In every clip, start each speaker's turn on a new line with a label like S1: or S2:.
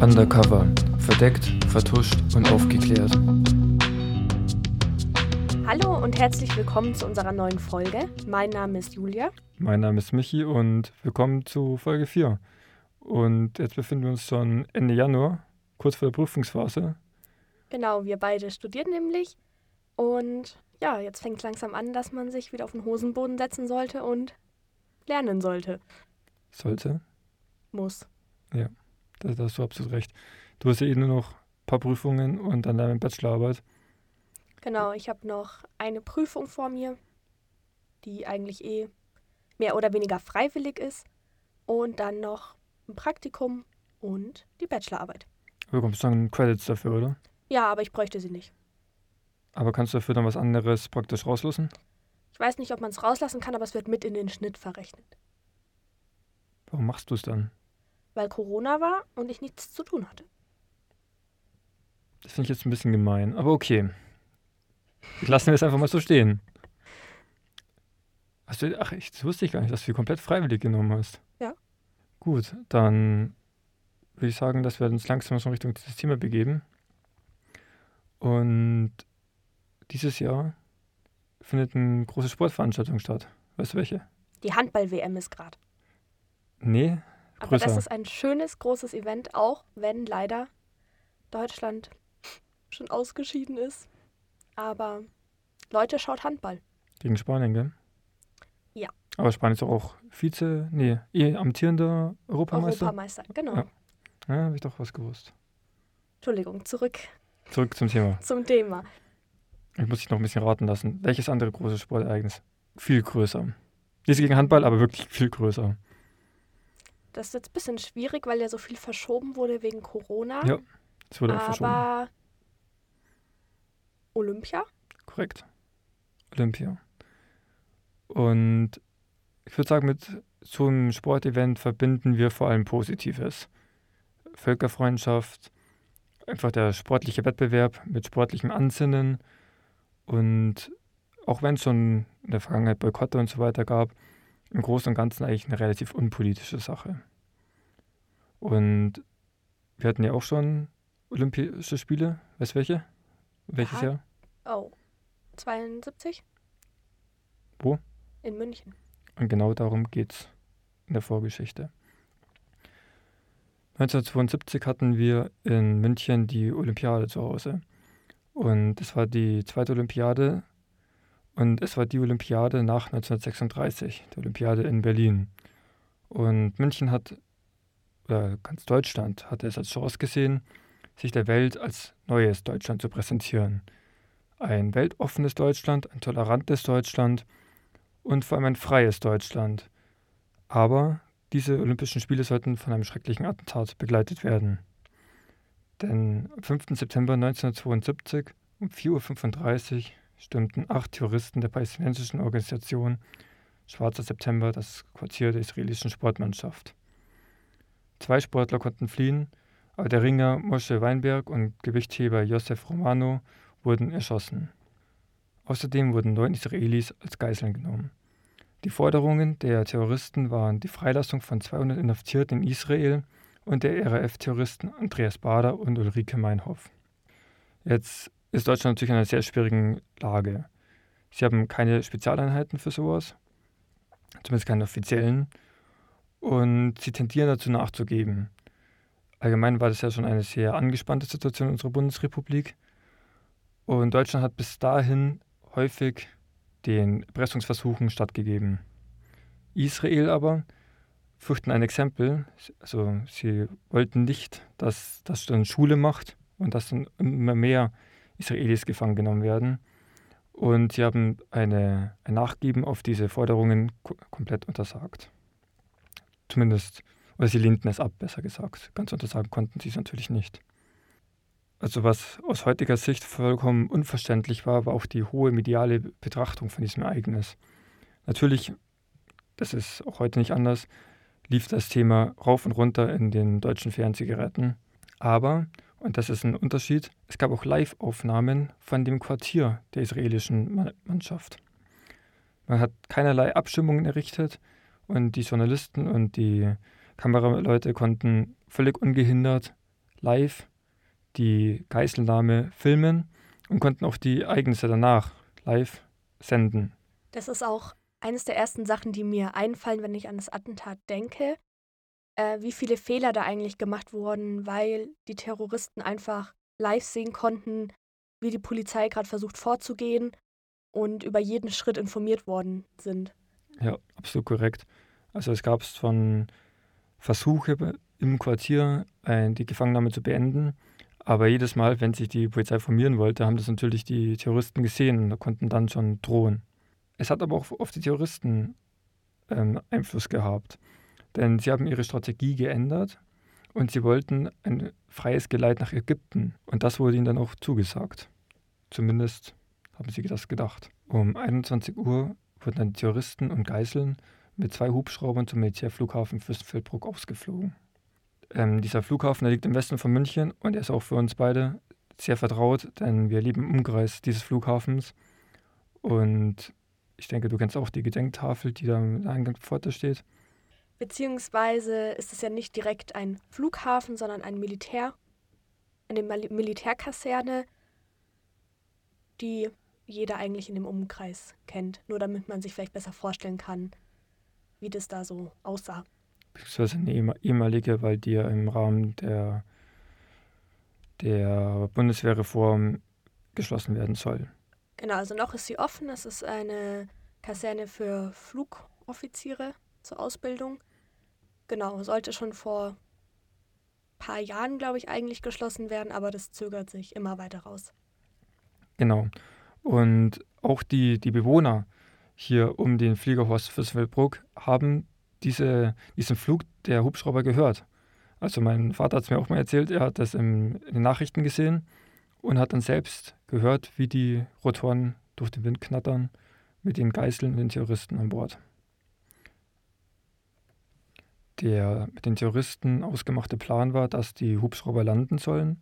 S1: Undercover. Verdeckt, vertuscht und aufgeklärt.
S2: Hallo und herzlich willkommen zu unserer neuen Folge. Mein Name ist Julia.
S1: Mein Name ist Michi und willkommen zu Folge 4. Und jetzt befinden wir uns schon Ende Januar, kurz vor der Prüfungsphase.
S2: Genau, wir beide studieren nämlich. Und ja, jetzt fängt langsam an, dass man sich wieder auf den Hosenboden setzen sollte und lernen sollte.
S1: Sollte?
S2: Muss.
S1: Ja, da, da hast du absolut recht. Du hast ja eh nur noch ein paar Prüfungen und dann deine Bachelorarbeit.
S2: Genau, ich habe noch eine Prüfung vor mir, die eigentlich eh mehr oder weniger freiwillig ist. Und dann noch ein Praktikum und die Bachelorarbeit.
S1: Du bekommst dann Credits dafür, oder?
S2: Ja, aber ich bräuchte sie nicht.
S1: Aber kannst du dafür dann was anderes praktisch rauslassen?
S2: Ich weiß nicht, ob man es rauslassen kann, aber es wird mit in den Schnitt verrechnet.
S1: Warum machst du es dann?
S2: Weil Corona war und ich nichts zu tun hatte.
S1: Das finde ich jetzt ein bisschen gemein, aber okay. Lassen wir es einfach mal so stehen. Hast du, ach, ich, das wusste ich gar nicht, dass du komplett freiwillig genommen hast.
S2: Ja.
S1: Gut, dann würde ich sagen, dass wir uns langsam schon Richtung dieses Thema begeben. Und dieses Jahr findet eine große Sportveranstaltung statt. Weißt du welche?
S2: Die Handball-WM ist gerade.
S1: Nee,
S2: Aber
S1: größer.
S2: das ist ein schönes, großes Event, auch wenn leider Deutschland schon ausgeschieden ist. Aber Leute, schaut Handball.
S1: Gegen Spanien, gell?
S2: Ja.
S1: Aber Spanien ist doch auch Vize, nee, eh amtierender Europameister.
S2: Europameister, genau.
S1: Ja. Ja, habe ich doch was gewusst.
S2: Entschuldigung, zurück
S1: Zurück zum Thema.
S2: zum Thema.
S1: Ich muss dich noch ein bisschen raten lassen. Welches andere große Sportereignis? Viel größer. Nicht gegen Handball, aber wirklich viel größer.
S2: Das ist jetzt ein bisschen schwierig, weil ja so viel verschoben wurde wegen Corona.
S1: Ja, Das wurde auch verschoben.
S2: Aber Olympia?
S1: Korrekt. Olympia. Und ich würde sagen, mit so einem Sportevent verbinden wir vor allem Positives. Völkerfreundschaft, einfach der sportliche Wettbewerb mit sportlichem Ansinnen und auch wenn es schon in der Vergangenheit Boykotte und so weiter gab, im Großen und Ganzen eigentlich eine relativ unpolitische Sache. Und wir hatten ja auch schon Olympische Spiele. Weißt du welche? Welches
S2: Aha.
S1: Jahr?
S2: Oh, 72?
S1: Wo?
S2: In München.
S1: Und genau darum geht es in der Vorgeschichte. 1972 hatten wir in München die Olympiade zu Hause. Und es war die zweite Olympiade und es war die Olympiade nach 1936, die Olympiade in Berlin. Und München hat, oder ganz Deutschland, hatte es als Chance gesehen, sich der Welt als neues Deutschland zu präsentieren. Ein weltoffenes Deutschland, ein tolerantes Deutschland und vor allem ein freies Deutschland. Aber diese Olympischen Spiele sollten von einem schrecklichen Attentat begleitet werden. Denn am 5. September 1972 um 4.35 Uhr stürmten acht Terroristen der palästinensischen Organisation Schwarzer September das Quartier der israelischen Sportmannschaft. Zwei Sportler konnten fliehen, aber der Ringer Moshe Weinberg und Gewichtheber Josef Romano wurden erschossen. Außerdem wurden neun Israelis als Geiseln genommen. Die Forderungen der Terroristen waren die Freilassung von 200 Inhaftierten in Israel und der RAF-Terroristen Andreas Bader und Ulrike Meinhoff. Jetzt ist Deutschland natürlich in einer sehr schwierigen Lage. Sie haben keine Spezialeinheiten für sowas, zumindest keine offiziellen, und sie tendieren dazu nachzugeben. Allgemein war das ja schon eine sehr angespannte Situation in unserer Bundesrepublik. Und Deutschland hat bis dahin häufig den Erpressungsversuchen stattgegeben. Israel aber fürchten ein Exempel. Also sie wollten nicht, dass das dann Schule macht und dass dann immer mehr Israelis gefangen genommen werden. Und sie haben eine, ein Nachgeben auf diese Forderungen ko komplett untersagt. Zumindest, oder sie lehnten es ab, besser gesagt. Ganz untersagen konnten sie es natürlich nicht. Also was aus heutiger Sicht vollkommen unverständlich war, war auch die hohe mediale Betrachtung von diesem Ereignis. Natürlich, das ist auch heute nicht anders, lief das Thema rauf und runter in den deutschen Fernsehgeräten. Aber, und das ist ein Unterschied, es gab auch Live-Aufnahmen von dem Quartier der israelischen Mannschaft. Man hat keinerlei Abstimmungen errichtet und die Journalisten und die Kameraleute konnten völlig ungehindert live die Geiselnahme filmen und konnten auch die Ereignisse danach live senden.
S2: Das ist auch eines der ersten Sachen, die mir einfallen, wenn ich an das Attentat denke, äh, wie viele Fehler da eigentlich gemacht wurden, weil die Terroristen einfach live sehen konnten, wie die Polizei gerade versucht vorzugehen und über jeden Schritt informiert worden sind.
S1: Ja, absolut korrekt. Also es gab von Versuche im Quartier äh, die Gefangennahme zu beenden, aber jedes Mal, wenn sich die Polizei formieren wollte, haben das natürlich die Terroristen gesehen und konnten dann schon drohen. Es hat aber auch auf die Terroristen ähm, Einfluss gehabt, denn sie haben ihre Strategie geändert und sie wollten ein freies Geleit nach Ägypten und das wurde ihnen dann auch zugesagt. Zumindest haben sie das gedacht. Um 21 Uhr wurden dann Terroristen und Geiseln mit zwei Hubschraubern zum Militärflughafen Fürstenfeldbruck ausgeflogen. Ähm, dieser Flughafen der liegt im Westen von München und er ist auch für uns beide sehr vertraut, denn wir leben im Umkreis dieses Flughafens. Und ich denke, du kennst auch die Gedenktafel, die da im Eingang Pforte steht.
S2: Beziehungsweise ist es ja nicht direkt ein Flughafen, sondern ein Militär, eine Militärkaserne, die jeder eigentlich in dem Umkreis kennt. Nur damit man sich vielleicht besser vorstellen kann, wie das da so aussah.
S1: Beziehungsweise eine ehemalige, weil die ja im Rahmen der, der Bundeswehrreform geschlossen werden soll.
S2: Genau, also noch ist sie offen. Es ist eine Kaserne für Flugoffiziere zur Ausbildung. Genau, sollte schon vor ein paar Jahren, glaube ich, eigentlich geschlossen werden, aber das zögert sich immer weiter raus.
S1: Genau. Und auch die, die Bewohner hier um den Fliegerhorst Fürstenfeldbruck haben diese, diesen Flug der Hubschrauber gehört. Also mein Vater hat es mir auch mal erzählt, er hat das im, in den Nachrichten gesehen und hat dann selbst gehört, wie die Rotoren durch den Wind knattern mit den Geiseln und den Terroristen an Bord. Der mit den Terroristen ausgemachte Plan war, dass die Hubschrauber landen sollen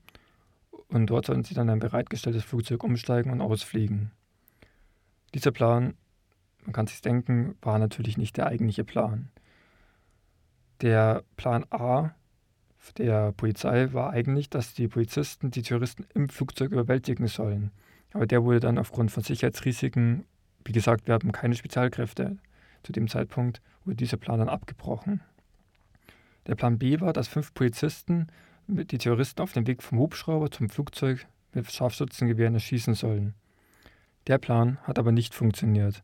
S1: und dort sollen sie dann ein bereitgestelltes Flugzeug umsteigen und ausfliegen. Dieser Plan, man kann sich denken, war natürlich nicht der eigentliche Plan. Der Plan A der Polizei war eigentlich, dass die Polizisten die Terroristen im Flugzeug überwältigen sollen. Aber der wurde dann aufgrund von Sicherheitsrisiken, wie gesagt, wir haben keine Spezialkräfte. Zu dem Zeitpunkt wurde dieser Plan dann abgebrochen. Der Plan B war, dass fünf Polizisten die Terroristen auf dem Weg vom Hubschrauber zum Flugzeug mit Scharfschützengewehren erschießen sollen. Der Plan hat aber nicht funktioniert,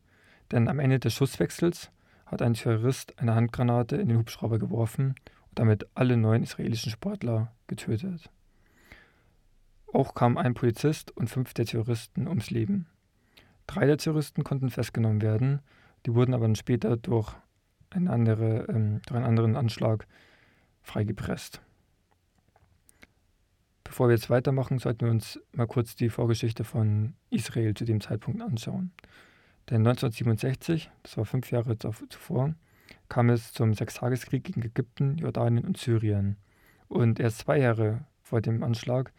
S1: denn am Ende des Schusswechsels hat ein Terrorist eine Handgranate in den Hubschrauber geworfen und damit alle neun israelischen Sportler getötet. Auch kamen ein Polizist und fünf der Terroristen ums Leben. Drei der Terroristen konnten festgenommen werden, die wurden aber dann später durch, eine andere, ähm, durch einen anderen Anschlag freigepresst. Bevor wir jetzt weitermachen, sollten wir uns mal kurz die Vorgeschichte von Israel zu dem Zeitpunkt anschauen. Denn 1967, das war fünf Jahre zuvor, kam es zum Sechstageskrieg gegen Ägypten, Jordanien und Syrien. Und erst zwei Jahre vor dem Anschlag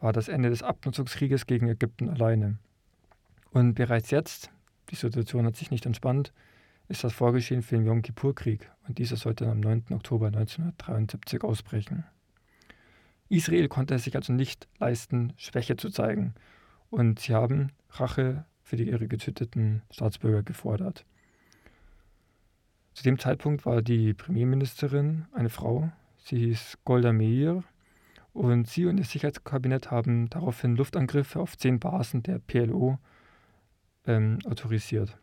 S1: war das Ende des Abnutzungskrieges gegen Ägypten alleine. Und bereits jetzt, die Situation hat sich nicht entspannt, ist das Vorgeschehen für den Yom Kippur-Krieg und dieser sollte am 9. Oktober 1973 ausbrechen. Israel konnte es sich also nicht leisten, Schwäche zu zeigen. Und sie haben Rache für die ihre getöteten Staatsbürger gefordert. Zu dem Zeitpunkt war die Premierministerin eine Frau, sie hieß Golda Meir, und sie und ihr Sicherheitskabinett haben daraufhin Luftangriffe auf zehn Basen der PLO ähm, autorisiert.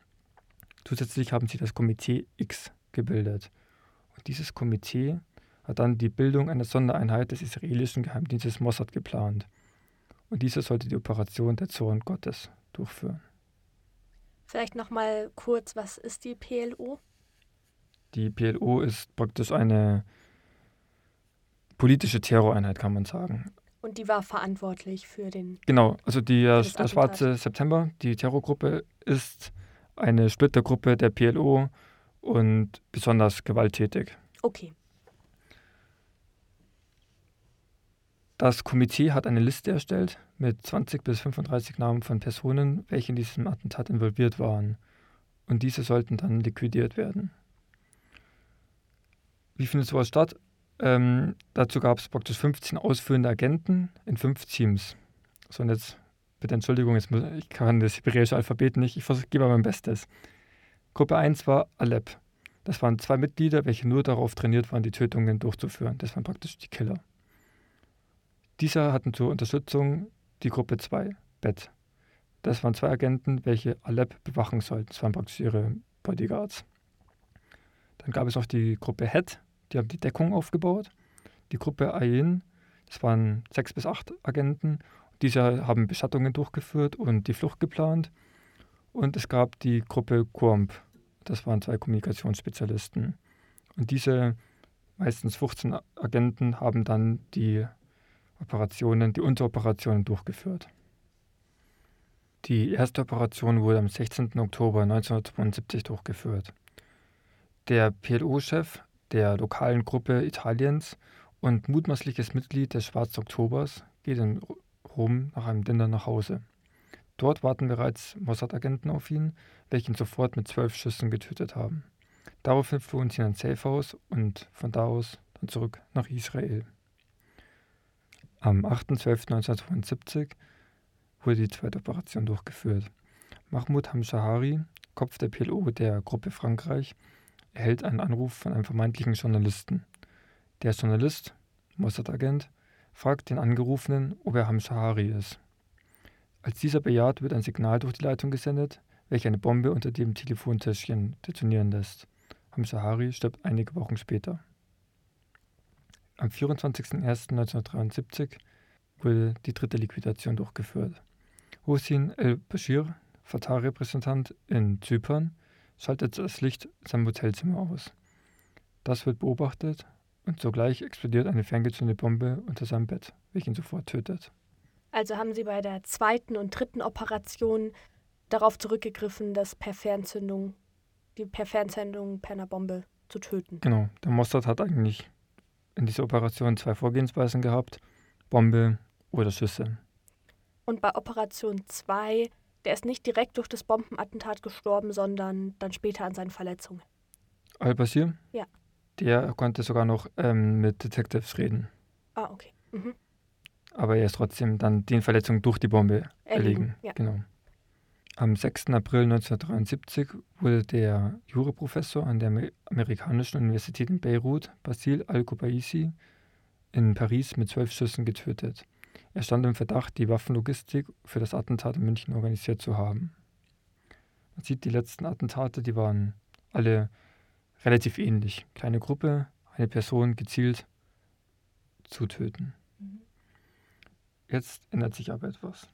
S1: Zusätzlich haben sie das Komitee X gebildet. Und dieses Komitee hat dann die Bildung einer Sondereinheit des israelischen Geheimdienstes Mossad geplant. Und dieser sollte die Operation der Zorn Gottes durchführen.
S2: Vielleicht nochmal kurz, was ist die PLO?
S1: Die PLO ist praktisch eine politische Terroreinheit, kann man sagen.
S2: Und die war verantwortlich für den.
S1: Genau, also die, der Schwarze September, die Terrorgruppe, ist eine Splittergruppe der PLO und besonders gewalttätig.
S2: Okay.
S1: Das Komitee hat eine Liste erstellt mit 20 bis 35 Namen von Personen, welche in diesem Attentat involviert waren. Und diese sollten dann liquidiert werden. Wie findet sowas statt? Ähm, dazu gab es praktisch 15 ausführende Agenten in fünf Teams. So, und jetzt bitte Entschuldigung, jetzt muss, ich kann das hebräische Alphabet nicht, ich gebe mein Bestes. Gruppe 1 war Alep. Das waren zwei Mitglieder, welche nur darauf trainiert waren, die Tötungen durchzuführen. Das waren praktisch die Killer. Diese hatten zur Unterstützung die Gruppe 2, Bet. Das waren zwei Agenten, welche Alep bewachen sollten. Das waren praktisch ihre Bodyguards. Dann gab es noch die Gruppe Het, die haben die Deckung aufgebaut. Die Gruppe Ain, das waren sechs bis acht Agenten. Diese haben Beschattungen durchgeführt und die Flucht geplant. Und es gab die Gruppe Quomp, das waren zwei Kommunikationsspezialisten. Und diese meistens 15 Agenten haben dann die Operationen, die Unteroperationen durchgeführt. Die erste Operation wurde am 16. Oktober 1972 durchgeführt. Der PLO-Chef der lokalen Gruppe Italiens und mutmaßliches Mitglied des Schwarzen Oktobers geht in Rom nach einem Dinner nach Hause. Dort warten bereits Mossad-Agenten auf ihn, welche ihn sofort mit zwölf Schüssen getötet haben. Daraufhin flohen sie in ein Safehouse und von da aus dann zurück nach Israel. Am 8.12.1972 wurde die zweite Operation durchgeführt. Mahmoud Hamshahari, Kopf der PLO der Gruppe Frankreich, erhält einen Anruf von einem vermeintlichen Journalisten. Der Journalist, Mossad-Agent, fragt den Angerufenen, ob er Hamshahari ist. Als dieser bejaht, wird ein Signal durch die Leitung gesendet, welche eine Bombe unter dem Telefontäschchen detonieren lässt. Hamshahari stirbt einige Wochen später. Am 24.01.1973 wurde die dritte Liquidation durchgeführt. Hossein el-Bashir, Fatah-Repräsentant in Zypern, schaltet das Licht in seinem Hotelzimmer aus. Das wird beobachtet und sogleich explodiert eine ferngezündete Bombe unter seinem Bett, welche ihn sofort tötet.
S2: Also haben Sie bei der zweiten und dritten Operation darauf zurückgegriffen, das per Fernzündung, die per Fernzündung per einer Bombe zu töten.
S1: Genau. Der Mossad hat eigentlich in dieser Operation zwei Vorgehensweisen gehabt: Bombe oder Schüsse.
S2: Und bei Operation 2, der ist nicht direkt durch das Bombenattentat gestorben, sondern dann später an seinen Verletzungen.
S1: Al-Basir?
S2: Ja.
S1: Der konnte sogar noch ähm, mit Detectives reden.
S2: Ah, okay. Mhm
S1: aber er ist trotzdem dann den Verletzungen durch die Bombe erlegen.
S2: Ja.
S1: Genau. Am 6. April 1973 wurde der Juraprofessor an der amerikanischen Universität in Beirut, Basil Al-Kubaisi, in Paris mit zwölf Schüssen getötet. Er stand im Verdacht, die Waffenlogistik für das Attentat in München organisiert zu haben. Man sieht, die letzten Attentate, die waren alle relativ ähnlich. Kleine Gruppe, eine Person gezielt zu töten. Jetzt ändert sich aber etwas.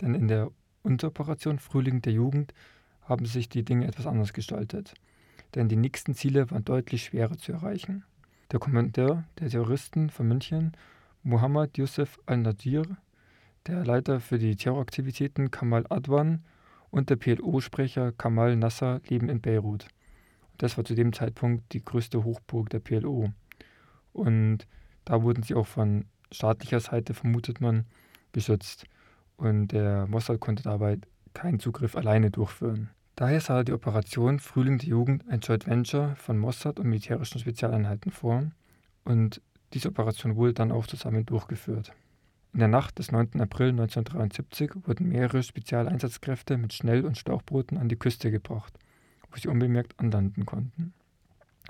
S1: Denn in der Unteroperation Frühling der Jugend haben sich die Dinge etwas anders gestaltet. Denn die nächsten Ziele waren deutlich schwerer zu erreichen. Der Kommandeur der Terroristen von München, Muhammad Yusuf al-Nadir, der Leiter für die Terroraktivitäten Kamal Adwan und der PLO-Sprecher Kamal Nasser leben in Beirut. Das war zu dem Zeitpunkt die größte Hochburg der PLO. Und da wurden sie auch von staatlicher Seite vermutet man beschützt und der Mossad konnte dabei keinen Zugriff alleine durchführen. Daher sah die Operation Frühling der Jugend ein Joint Venture von Mossad und militärischen Spezialeinheiten vor und diese Operation wurde dann auch zusammen durchgeführt. In der Nacht des 9. April 1973 wurden mehrere Spezialeinsatzkräfte mit Schnell- und Schlauchbooten an die Küste gebracht, wo sie unbemerkt anlanden konnten.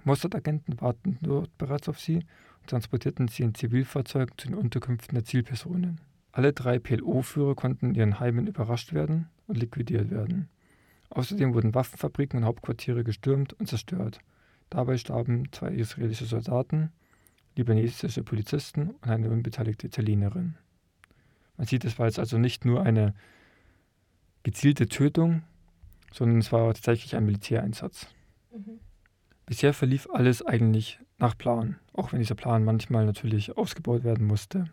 S1: Mossad-Agenten warten dort bereits auf sie transportierten sie in Zivilfahrzeugen zu den Unterkünften der Zielpersonen. Alle drei PLO-Führer konnten in ihren Heimen überrascht werden und liquidiert werden. Außerdem wurden Waffenfabriken und Hauptquartiere gestürmt und zerstört. Dabei starben zwei israelische Soldaten, libanesische Polizisten und eine unbeteiligte Italienerin. Man sieht, es war jetzt also nicht nur eine gezielte Tötung, sondern es war tatsächlich ein Militäreinsatz. Mhm. Bisher verlief alles eigentlich nach Plan, auch wenn dieser Plan manchmal natürlich ausgebaut werden musste.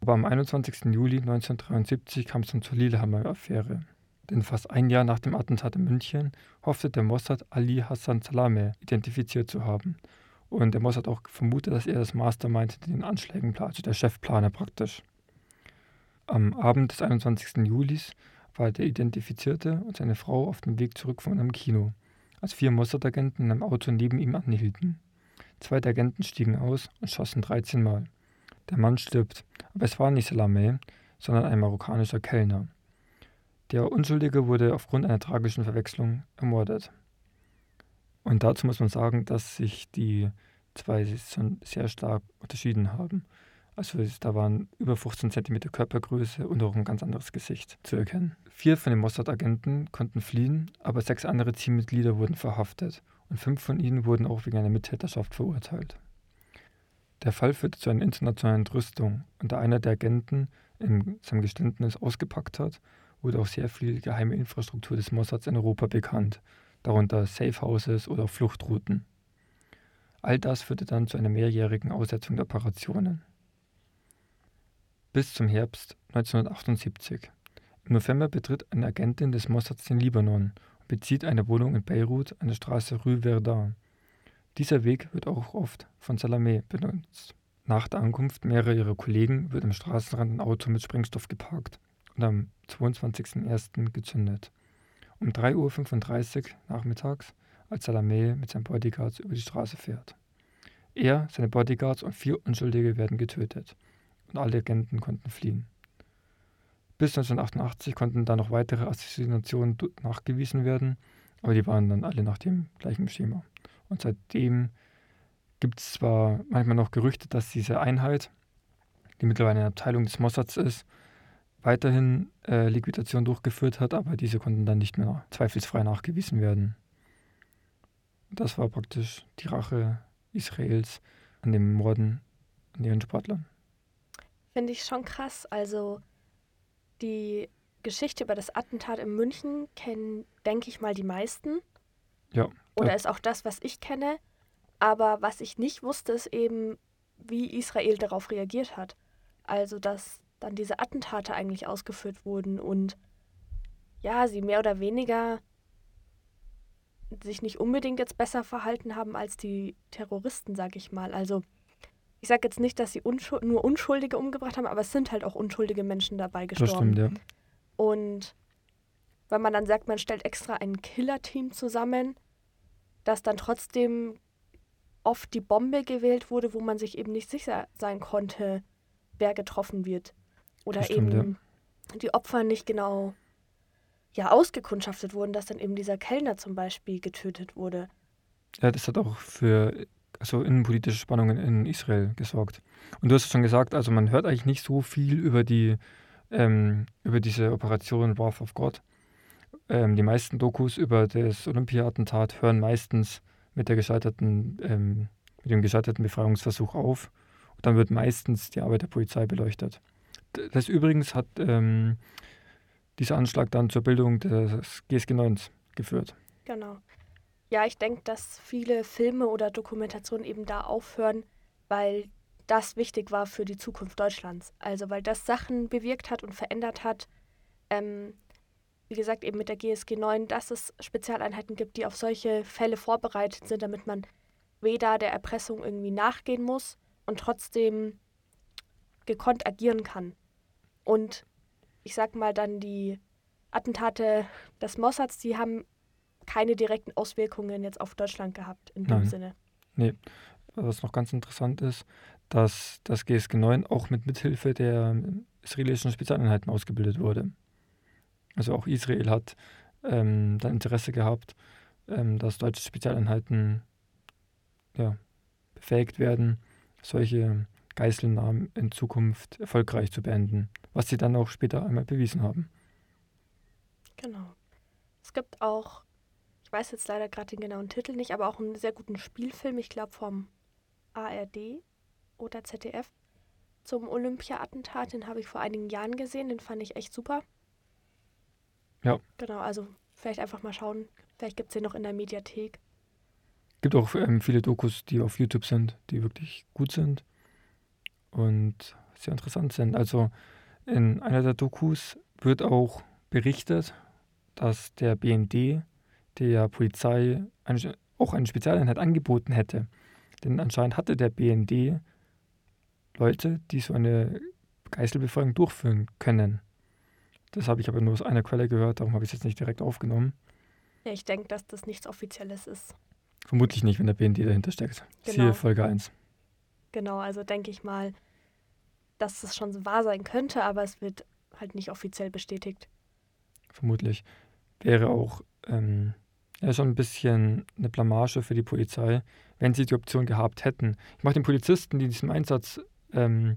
S1: Aber am 21. Juli 1973 kam es dann zur Lillehammer-Affäre. Denn fast ein Jahr nach dem Attentat in München hoffte der Mossad Ali Hassan Salameh identifiziert zu haben. Und der Mossad auch vermutet, dass er das Mastermind hinter den Anschlägen, also der Chefplaner praktisch. Am Abend des 21. Julis war der Identifizierte und seine Frau auf dem Weg zurück von einem Kino als vier Mossad-Agenten in einem Auto neben ihm anhielten. Zwei der Agenten stiegen aus und schossen 13 Mal. Der Mann stirbt, aber es war nicht Salamé, sondern ein marokkanischer Kellner. Der Unschuldige wurde aufgrund einer tragischen Verwechslung ermordet. Und dazu muss man sagen, dass sich die zwei schon sehr stark unterschieden haben. Also da waren über 15 cm Körpergröße und auch ein ganz anderes Gesicht zu erkennen. Vier von den Mossad-Agenten konnten fliehen, aber sechs andere Teammitglieder wurden verhaftet und fünf von ihnen wurden auch wegen einer Mittäterschaft verurteilt. Der Fall führte zu einer internationalen Entrüstung und da einer der Agenten in seinem Geständnis ausgepackt hat, wurde auch sehr viel geheime Infrastruktur des Mossads in Europa bekannt, darunter Safehouses oder Fluchtrouten. All das führte dann zu einer mehrjährigen Aussetzung der Operationen. Bis zum Herbst 1978. Im November betritt eine Agentin des Mossads den Libanon und bezieht eine Wohnung in Beirut an der Straße Rue Verdun. Dieser Weg wird auch oft von Salamé benutzt. Nach der Ankunft mehrerer ihrer Kollegen wird am Straßenrand ein Auto mit Sprengstoff geparkt und am 22.01. gezündet. Um 3.35 Uhr nachmittags, als Salamé mit seinen Bodyguards über die Straße fährt. Er, seine Bodyguards und vier Unschuldige werden getötet und alle Agenten konnten fliehen. Bis 1988 konnten dann noch weitere Assassinationen nachgewiesen werden, aber die waren dann alle nach dem gleichen Schema. Und seitdem gibt es zwar manchmal noch Gerüchte, dass diese Einheit, die mittlerweile eine Abteilung des Mossads ist, weiterhin äh, Liquidation durchgeführt hat, aber diese konnten dann nicht mehr zweifelsfrei nachgewiesen werden. Das war praktisch die Rache Israels an dem Morden an ihren Sportlern.
S2: Finde ich schon krass. Also die Geschichte über das Attentat in München kennen, denke ich mal, die meisten.
S1: Ja.
S2: Oder ist auch das, was ich kenne. Aber was ich nicht wusste, ist eben, wie Israel darauf reagiert hat. Also, dass dann diese Attentate eigentlich ausgeführt wurden und ja, sie mehr oder weniger sich nicht unbedingt jetzt besser verhalten haben als die Terroristen, sag ich mal. Also, ich sage jetzt nicht, dass sie unschuld nur Unschuldige umgebracht haben, aber es sind halt auch unschuldige Menschen dabei gestorben.
S1: Das stimmt, ja.
S2: Und wenn man dann sagt, man stellt extra ein Killer-Team zusammen, dass dann trotzdem oft die Bombe gewählt wurde, wo man sich eben nicht sicher sein konnte, wer getroffen wird. Oder stimmt, eben ja. die Opfer nicht genau ja, ausgekundschaftet wurden, dass dann eben dieser Kellner zum Beispiel getötet wurde.
S1: Ja, das hat auch für also innenpolitische Spannungen in Israel gesorgt. Und du hast es schon gesagt, also man hört eigentlich nicht so viel über die ähm, über diese Operation Wrath of God. Ähm, die meisten Dokus über das Olympia-Attentat hören meistens mit der gescheiterten, ähm, mit dem gescheiterten Befreiungsversuch auf. Und dann wird meistens die Arbeit der Polizei beleuchtet. Das übrigens hat ähm, dieser Anschlag dann zur Bildung des GSG 9 geführt.
S2: Genau. Ja, ich denke, dass viele Filme oder Dokumentationen eben da aufhören, weil das wichtig war für die Zukunft Deutschlands. Also weil das Sachen bewirkt hat und verändert hat. Ähm, wie gesagt, eben mit der GSG 9, dass es Spezialeinheiten gibt, die auf solche Fälle vorbereitet sind, damit man weder der Erpressung irgendwie nachgehen muss und trotzdem gekonnt agieren kann. Und ich sag mal dann die Attentate des Mossads, die haben keine direkten Auswirkungen jetzt auf Deutschland gehabt in dem
S1: Nein.
S2: Sinne.
S1: Nee, was noch ganz interessant ist, dass das GSG 9 auch mit Mithilfe der israelischen Spezialeinheiten ausgebildet wurde. Also auch Israel hat ähm, dann Interesse gehabt, ähm, dass deutsche Spezialeinheiten ja, befähigt werden, solche Geiselnahmen in Zukunft erfolgreich zu beenden, was sie dann auch später einmal bewiesen haben.
S2: Genau. Es gibt auch, ich weiß jetzt leider gerade den genauen Titel nicht, aber auch einen sehr guten Spielfilm, ich glaube vom ARD oder ZDF zum Olympia-Attentat. Den habe ich vor einigen Jahren gesehen, den fand ich echt super.
S1: Ja.
S2: Genau, also vielleicht einfach mal schauen. Vielleicht gibt es den noch in der Mediathek.
S1: Gibt auch ähm, viele Dokus, die auf YouTube sind, die wirklich gut sind und sehr interessant sind. Also in einer der Dokus wird auch berichtet, dass der BND der Polizei eine, auch eine Spezialeinheit angeboten hätte. Denn anscheinend hatte der BND Leute, die so eine Geiselbefreiung durchführen können. Das habe ich aber nur aus einer Quelle gehört, darum habe ich es jetzt nicht direkt aufgenommen.
S2: Ja, ich denke, dass das nichts Offizielles ist.
S1: Vermutlich nicht, wenn der BND dahinter steckt.
S2: Genau.
S1: Siehe Folge 1.
S2: Genau, also denke ich mal, dass es schon wahr sein könnte, aber es wird halt nicht offiziell bestätigt.
S1: Vermutlich. Wäre auch ähm, ja, schon ein bisschen eine Blamage für die Polizei, wenn sie die Option gehabt hätten. Ich mache den Polizisten, die diesen Einsatz ähm,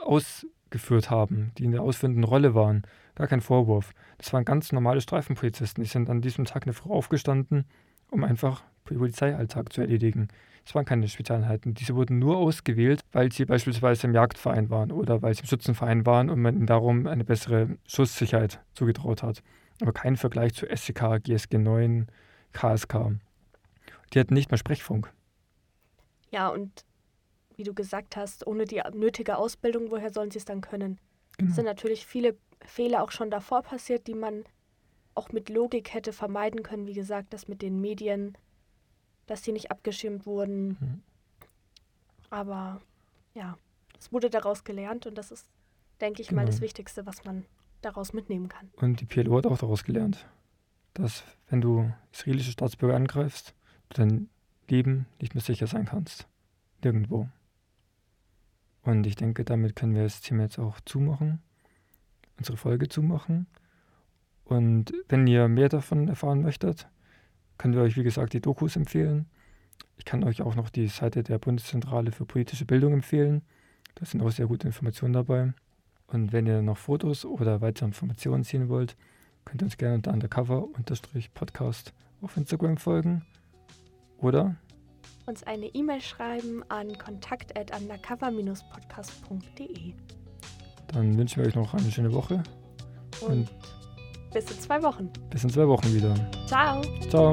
S1: ausgeführt haben, die in der ausführenden Rolle waren, gar keinen Vorwurf. Das waren ganz normale Streifenpolizisten. Die sind an diesem Tag eine Frau aufgestanden, um einfach Polizeialltag zu erledigen. Es waren keine Spezialeinheiten. Diese wurden nur ausgewählt, weil sie beispielsweise im Jagdverein waren oder weil sie im Schützenverein waren und man ihnen darum eine bessere Schusssicherheit zugetraut hat. Aber kein Vergleich zu SCK, GSG 9, KSK. Die hatten nicht mehr Sprechfunk.
S2: Ja, und wie du gesagt hast, ohne die nötige Ausbildung, woher sollen sie es dann können?
S1: Genau.
S2: Es sind natürlich viele Fehler auch schon davor passiert, die man auch mit Logik hätte vermeiden können. Wie gesagt, das mit den Medien, dass die nicht abgeschirmt wurden.
S1: Mhm.
S2: Aber ja, es wurde daraus gelernt und das ist, denke ich mal, das
S1: Genau.
S2: Wichtigste, was man daraus mitnehmen kann.
S1: Und die PLO hat auch daraus gelernt, dass wenn du israelische Staatsbürger angreifst, du dein Leben nicht mehr sicher sein kannst. Nirgendwo. Und ich denke, damit können wir das Thema jetzt auch zumachen, unsere Folge zumachen. Und wenn ihr mehr davon erfahren möchtet, können wir euch, wie gesagt, die Dokus empfehlen. Ich kann euch auch noch die Seite der Bundeszentrale für politische Bildung empfehlen. Da sind auch sehr gute Informationen dabei. Und wenn ihr noch Fotos oder weitere Informationen sehen wollt, könnt ihr uns gerne unter undercover-podcast auf Instagram folgen. Oder
S2: Uns eine E-Mail schreiben an kontakt@undercover-podcast.de.
S1: dann wünschen wir euch noch eine schöne Woche.
S2: Und bis in zwei Wochen.
S1: Bis in zwei Wochen wieder.
S2: Ciao!
S1: Ciao.